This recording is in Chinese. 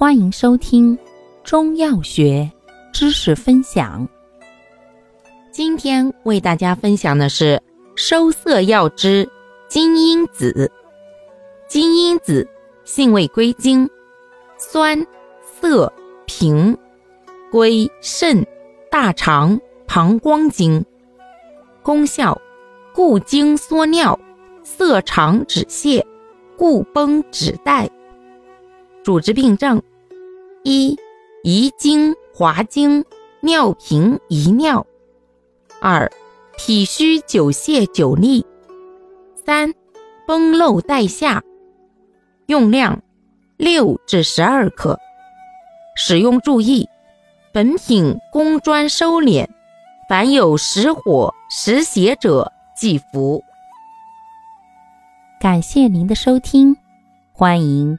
欢迎收听中药学知识分享。今天为大家分享的是收涩药之金樱子。金樱子性味归经，酸涩平，归肾、大肠、膀胱经。功效：固精缩尿，涩肠止泻，固崩止带。主治病症。一、遗精、滑精、尿频、遗尿；二、体虚久泻久痢；三、崩漏带下。用量六至十二克。使用注意：本品工专收敛，凡有实火实邪者忌服。感谢您的收听，欢迎